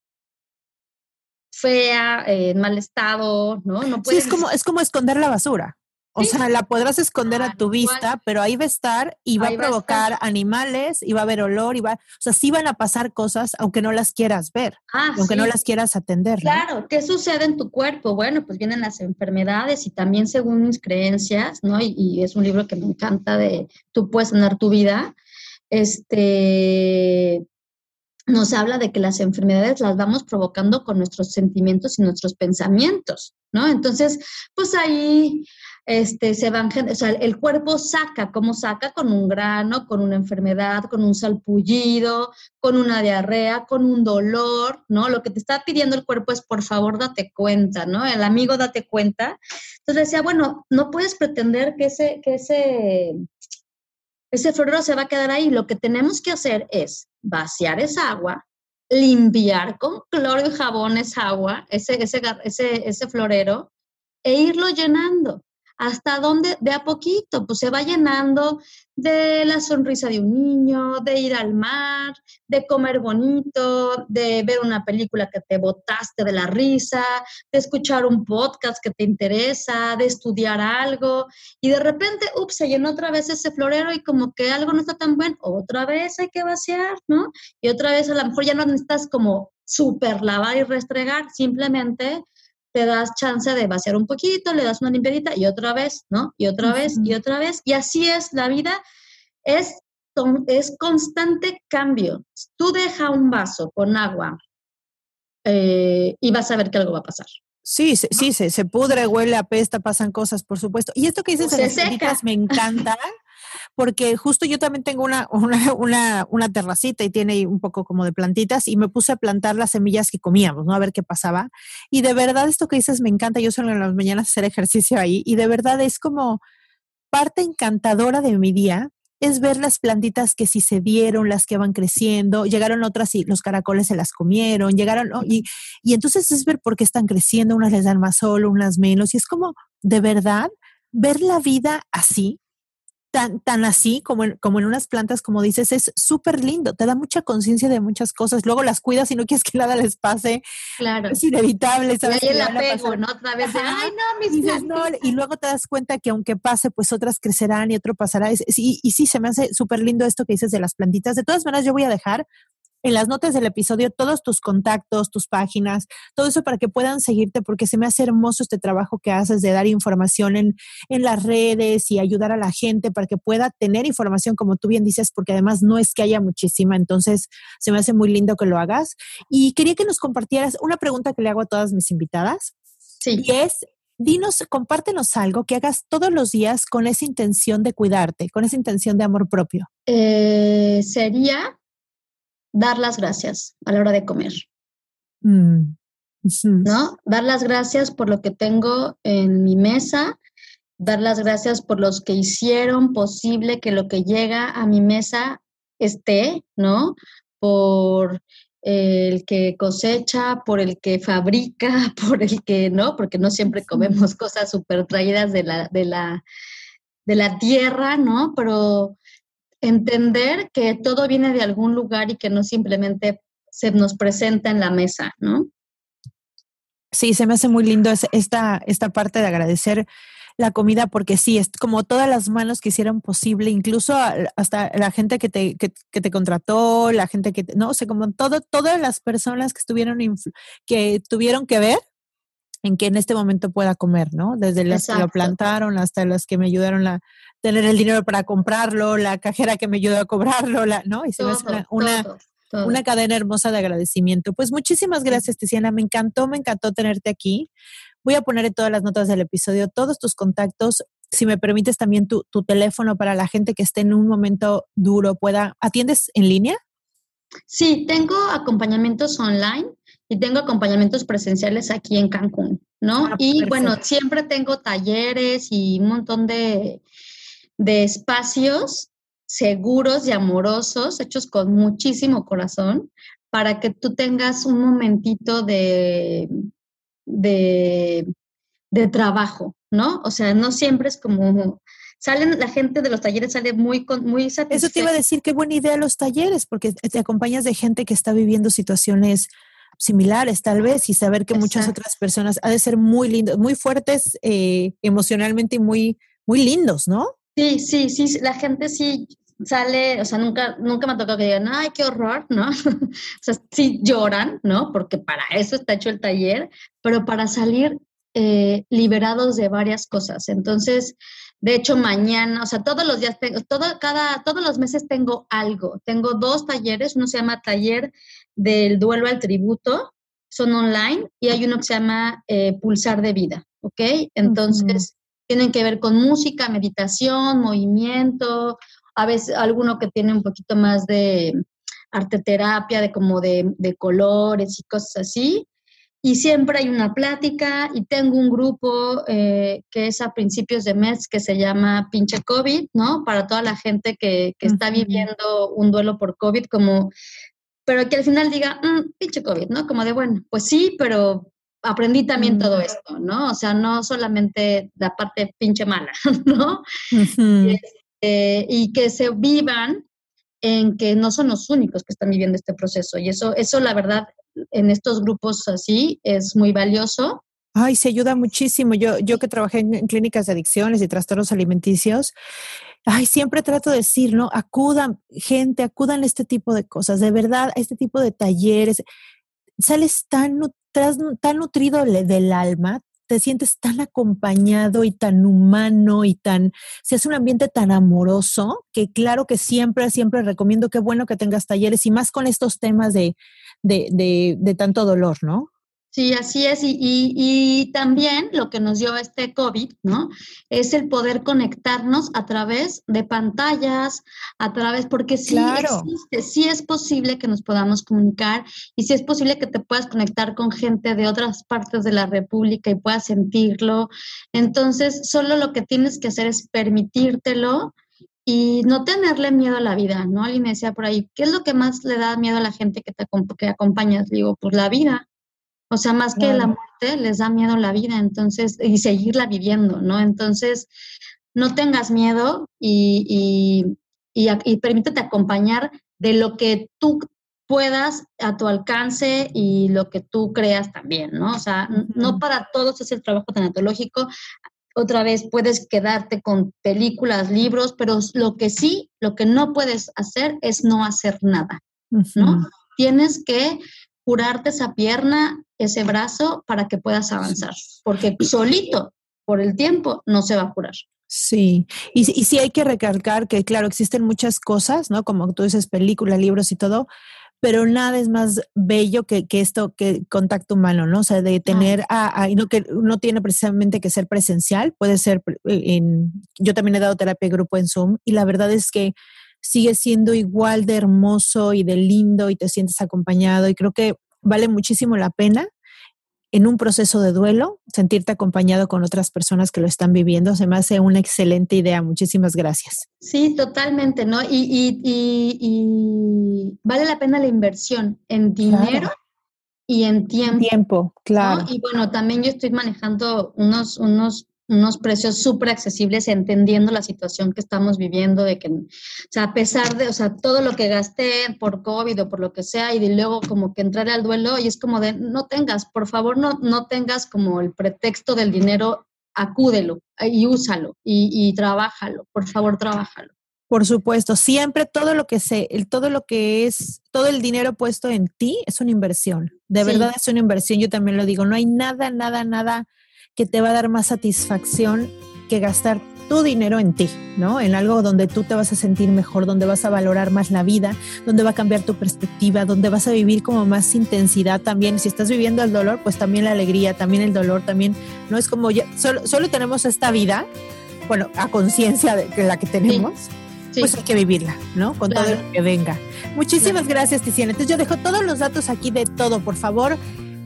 fea, en mal estado, ¿no? no sí, es como, es como esconder la basura. O sea, la podrás esconder a tu vista, pero ahí va a estar y va a provocar animales y va a haber olor y va, o sea, sí van a pasar cosas aunque no las quieras ver, ah, aunque no las quieras atender. Claro, ¿qué sucede en tu cuerpo? Bueno, pues vienen las enfermedades y también según mis creencias, ¿no? Y, y es un libro que me encanta de Tú puedes sanar tu vida. Este, nos habla de que las enfermedades las vamos provocando con nuestros sentimientos y nuestros pensamientos, ¿no? Entonces, pues ahí este, se van, o sea, el cuerpo saca, ¿cómo saca? Con un grano, con una enfermedad, con un salpullido, con una diarrea, con un dolor, ¿no? Lo que te está pidiendo el cuerpo es, por favor, date cuenta, ¿no? El amigo, date cuenta. Entonces decía, bueno, no puedes pretender que ese, que ese, ese florero se va a quedar ahí. Lo que tenemos que hacer es vaciar esa agua, limpiar con cloro y jabón esa agua, ese, ese, ese, ese florero, e irlo llenando hasta donde de a poquito, pues se va llenando de la sonrisa de un niño, de ir al mar, de comer bonito, de ver una película que te botaste de la risa, de escuchar un podcast que te interesa, de estudiar algo, y de repente, ups, se llenó otra vez ese florero y como que algo no está tan bueno, otra vez hay que vaciar, ¿no? Y otra vez a lo mejor ya no necesitas como super lavar y restregar, simplemente te das chance de vaciar un poquito, le das una limpiadita y otra vez, ¿no? Y otra vez y otra vez. Y así es la vida, es, es constante cambio. Tú deja un vaso con agua eh, y vas a ver que algo va a pasar. Sí, sí, se, se pudre, huele, apesta, pasan cosas, por supuesto. Y esto que dices de las me encanta, porque justo yo también tengo una, una, terracita y tiene un poco como de plantitas y me puse a plantar las semillas que comíamos, ¿no? A ver qué pasaba. Y de verdad esto que dices me encanta, yo suelo en las mañanas hacer ejercicio ahí y de verdad es como parte encantadora de mi día es ver las plantitas que sí se dieron, las que van creciendo, llegaron otras y los caracoles se las comieron, llegaron, y, y entonces es ver por qué están creciendo, unas les dan más solo, unas menos, y es como, de verdad, ver la vida así, tan, tan así como en, como en unas plantas, como dices, es súper lindo, te da mucha conciencia de muchas cosas, luego las cuidas y no quieres que nada les pase. Claro. Es inevitable, ¿sabes? Y ahí el apego, ¿no? Otra vez ay, no, mis dices, no, Y luego te das cuenta que aunque pase, pues otras crecerán y otro pasará. Y, y sí, se me hace súper lindo esto que dices de las plantitas. De todas maneras, yo voy a dejar en las notas del episodio todos tus contactos, tus páginas, todo eso para que puedan seguirte, porque se me hace hermoso este trabajo que haces de dar información en, en las redes y ayudar a la gente para que pueda tener información, como tú bien dices, porque además no es que haya muchísima, entonces se me hace muy lindo que lo hagas. Y quería que nos compartieras una pregunta que le hago a todas mis invitadas. Sí. Y es, dinos, compártenos algo que hagas todos los días con esa intención de cuidarte, con esa intención de amor propio. Eh, sería dar las gracias a la hora de comer. Mm. ¿No? Dar las gracias por lo que tengo en mi mesa, dar las gracias por los que hicieron posible que lo que llega a mi mesa esté, ¿no? Por el que cosecha, por el que fabrica, por el que, ¿no? Porque no siempre comemos cosas súper traídas de la, de, la, de la tierra, ¿no? Pero entender que todo viene de algún lugar y que no simplemente se nos presenta en la mesa, ¿no? Sí, se me hace muy lindo esta, esta parte de agradecer la comida porque sí, es como todas las manos que hicieron posible, incluso hasta la gente que te, que, te contrató, la gente que, no sé, como todo, todas las personas que estuvieron, que tuvieron que ver en que en este momento pueda comer, ¿no? Desde las que lo plantaron hasta las que me ayudaron a tener el dinero para comprarlo, la cajera que me ayudó a cobrarlo, la, ¿no? Y se me una, una, cadena hermosa de agradecimiento. Pues muchísimas gracias, Tiziana. Me encantó, me encantó tenerte aquí. Voy a poner en todas las notas del episodio todos tus contactos. Si me permites también tu, tu teléfono para la gente que esté en un momento duro pueda. ¿Atiendes en línea? Sí, tengo acompañamientos online y tengo acompañamientos presenciales aquí en Cancún, ¿no? Ah, y bueno, siempre tengo talleres y un montón de, de espacios seguros y amorosos, hechos con muchísimo corazón, para que tú tengas un momentito de, de, de trabajo, ¿no? O sea, no siempre es como salen, la gente de los talleres sale muy, muy satisfecha. Eso te iba a decir, qué buena idea los talleres, porque te acompañas de gente que está viviendo situaciones similares tal vez y saber que muchas otras personas ha de ser muy lindos, muy fuertes eh, emocionalmente y muy, muy lindos, ¿no? Sí, sí, sí, la gente sí sale, o sea, nunca, nunca me ha tocado que digan, ay, qué horror, ¿no? o sea, sí lloran, ¿no? Porque para eso está hecho el taller, pero para salir eh, liberados de varias cosas. Entonces, De hecho, mañana, o sea, todos los días tengo, todo, cada, todos los meses tengo algo. Tengo dos talleres, uno se llama Taller del Duelo al Tributo, son online, y hay uno que se llama eh, Pulsar de Vida, ¿ok? Entonces, tienen que ver con música, meditación, movimiento, a veces alguno que tiene un poquito más de arte terapia, de como de, de colores y cosas así y siempre hay una plática y tengo un grupo eh, que es a principios de mes que se llama Pinche COVID, ¿no? Para toda la gente que, que está viviendo un duelo por COVID, como, pero que al final diga, mm, pinche COVID, ¿no? Como de, bueno, pues sí, pero aprendí también todo esto, ¿no? O sea, no solamente la parte pinche mala, ¿no? Este, y que se vivan en que no son los únicos que están viviendo este proceso. Y eso, eso la verdad, en estos grupos así es muy valioso. Ay, se ayuda muchísimo. Yo, yo que trabajé en, clínicas de adicciones y trastornos alimenticios, ay, siempre trato de decir, ¿no? Acudan, gente, acudan a este tipo de cosas, de verdad, a este tipo de talleres. Sales tan, tan nutrido del alma, te sientes tan acompañado y tan humano y tan, se hace un ambiente tan amoroso que claro que siempre, siempre recomiendo que bueno que tengas talleres y más con estos temas de, de, de, de tanto dolor, ¿no? Sí, así es. Y, y, también lo que nos dio este COVID, ¿no? Es el poder conectarnos a través de pantallas, a través, porque sí existe, sí es posible que nos podamos comunicar y sí es posible que te puedas conectar con gente de otras partes de la República y puedas sentirlo. Entonces, solo lo que tienes que hacer es permitírtelo y no tenerle miedo a la vida, ¿no? Alguien me decía por ahí, ¿qué es lo que más le da miedo a la gente que te que acompañas? Digo, pues la vida o sea, más que la muerte, les da miedo la vida, entonces, y seguirla viviendo, ¿no? Entonces, no tengas miedo y, y, permítete acompañar de lo que tú puedas a tu alcance y lo que tú creas también, ¿no? O sea, no para todos es el trabajo tanatológico. Otra vez puedes quedarte con películas, libros, pero lo que sí, lo que no puedes hacer es no hacer nada, ¿no? Tienes que curarte esa pierna, ese brazo, para que puedas avanzar, porque solito, por el tiempo, no se va a curar. Sí, y, y sí hay que recalcar que, claro, existen muchas cosas, ¿no? Como tú dices, películas, libros y todo, pero nada es más bello que, que, esto, que contacto humano, ¿no? O sea, de tener a, y no que no tiene precisamente que ser presencial, puede ser en, yo también he dado terapia de grupo en Zoom y la verdad es que sigue siendo igual de hermoso y de lindo y te sientes acompañado y creo que vale muchísimo la pena en un proceso de duelo, sentirte acompañado con otras personas que lo están viviendo, se me hace una excelente idea. Muchísimas gracias. Sí, totalmente, ¿no? Y, y, vale la pena la inversión en dinero y en tiempo. Tiempo, claro. Y bueno, también yo estoy manejando unos, unos unos precios súper accesibles, entendiendo la situación que estamos viviendo, de que, o sea, a pesar de, o sea, todo lo que gasté por COVID o por lo que sea, y de luego como que entrar al duelo, y es como de, no tengas, por favor, no, no tengas como el pretexto del dinero, acúdelo y úsalo y, y trabájalo, por favor, trabájalo. Por supuesto, siempre todo lo que sé, el, todo lo que es, todo el dinero puesto en ti es una inversión. De verdad es una inversión, yo también lo digo, no hay nada, nada, nada que te va a dar más satisfacción que gastar tu dinero en ti, ¿no? En algo donde tú te vas a sentir mejor, donde vas a valorar más la vida, donde va a cambiar tu perspectiva, donde vas a vivir como más intensidad también. Si estás viviendo el dolor, pues también la alegría, también el dolor, también, no es como ya, solo, solo tenemos esta vida, bueno, a conciencia de la que tenemos. Pues hay que vivirla, ¿no? Con todo lo que venga. Muchísimas gracias, Tiziana. Entonces yo dejo todos los datos aquí de todo, por favor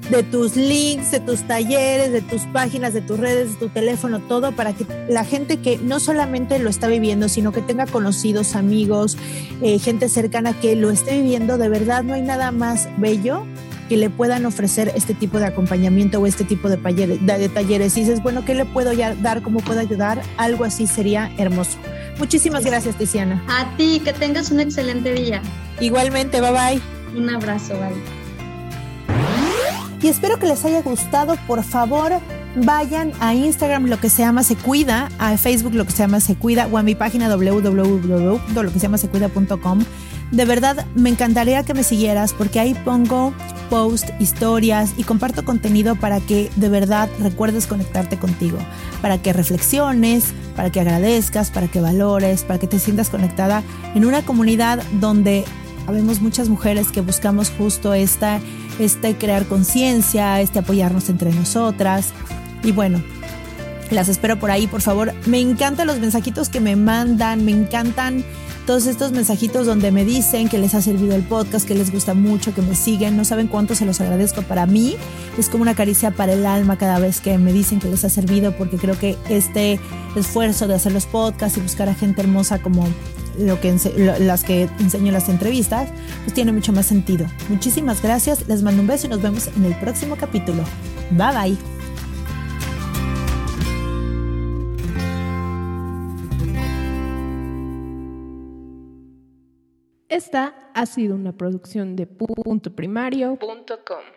de tus links, de tus talleres, de tus páginas, de tus redes, de tu teléfono, todo para que la gente que no solamente lo está viviendo, sino que tenga conocidos, amigos, eh, gente cercana que lo esté viviendo, de verdad no hay nada más bello que le puedan ofrecer este tipo de acompañamiento o este tipo de, talleres. Y dices, bueno, ¿qué le puedo dar? ¿Cómo puedo ayudar? Algo así sería hermoso. Muchísimas gracias, Tiziana. A ti, que tengas un excelente día. Igualmente, bye bye. Un abrazo, bye y espero que les haya gustado. Por favor, vayan a Instagram lo que se llama Se Cuida, a Facebook lo que se llama Se Cuida o a mi página www.loquesellamasecuida.com De verdad, me encantaría que me siguieras porque ahí pongo post, historias y comparto contenido para que de verdad recuerdes conectarte contigo, para que reflexiones, para que agradezcas, para que valores, para que te sientas conectada en una comunidad donde habemos muchas mujeres que buscamos justo esta, este crear conciencia, este apoyarnos entre nosotras. Y bueno, las espero por ahí, por favor. Me encantan los mensajitos que me mandan, me encantan todos estos mensajitos donde me dicen que les ha servido el podcast, que les gusta mucho, que me siguen. No saben cuánto se los agradezco para mí. Es como una caricia para el alma cada vez que me dicen que les ha servido, porque creo que este esfuerzo de hacer los podcasts y buscar a gente hermosa como lo que las que enseño en las entrevistas, pues tiene mucho más sentido. Muchísimas gracias, les mando un beso y nos vemos en el próximo capítulo. Bye bye. Esta ha sido una producción de punto primario.com.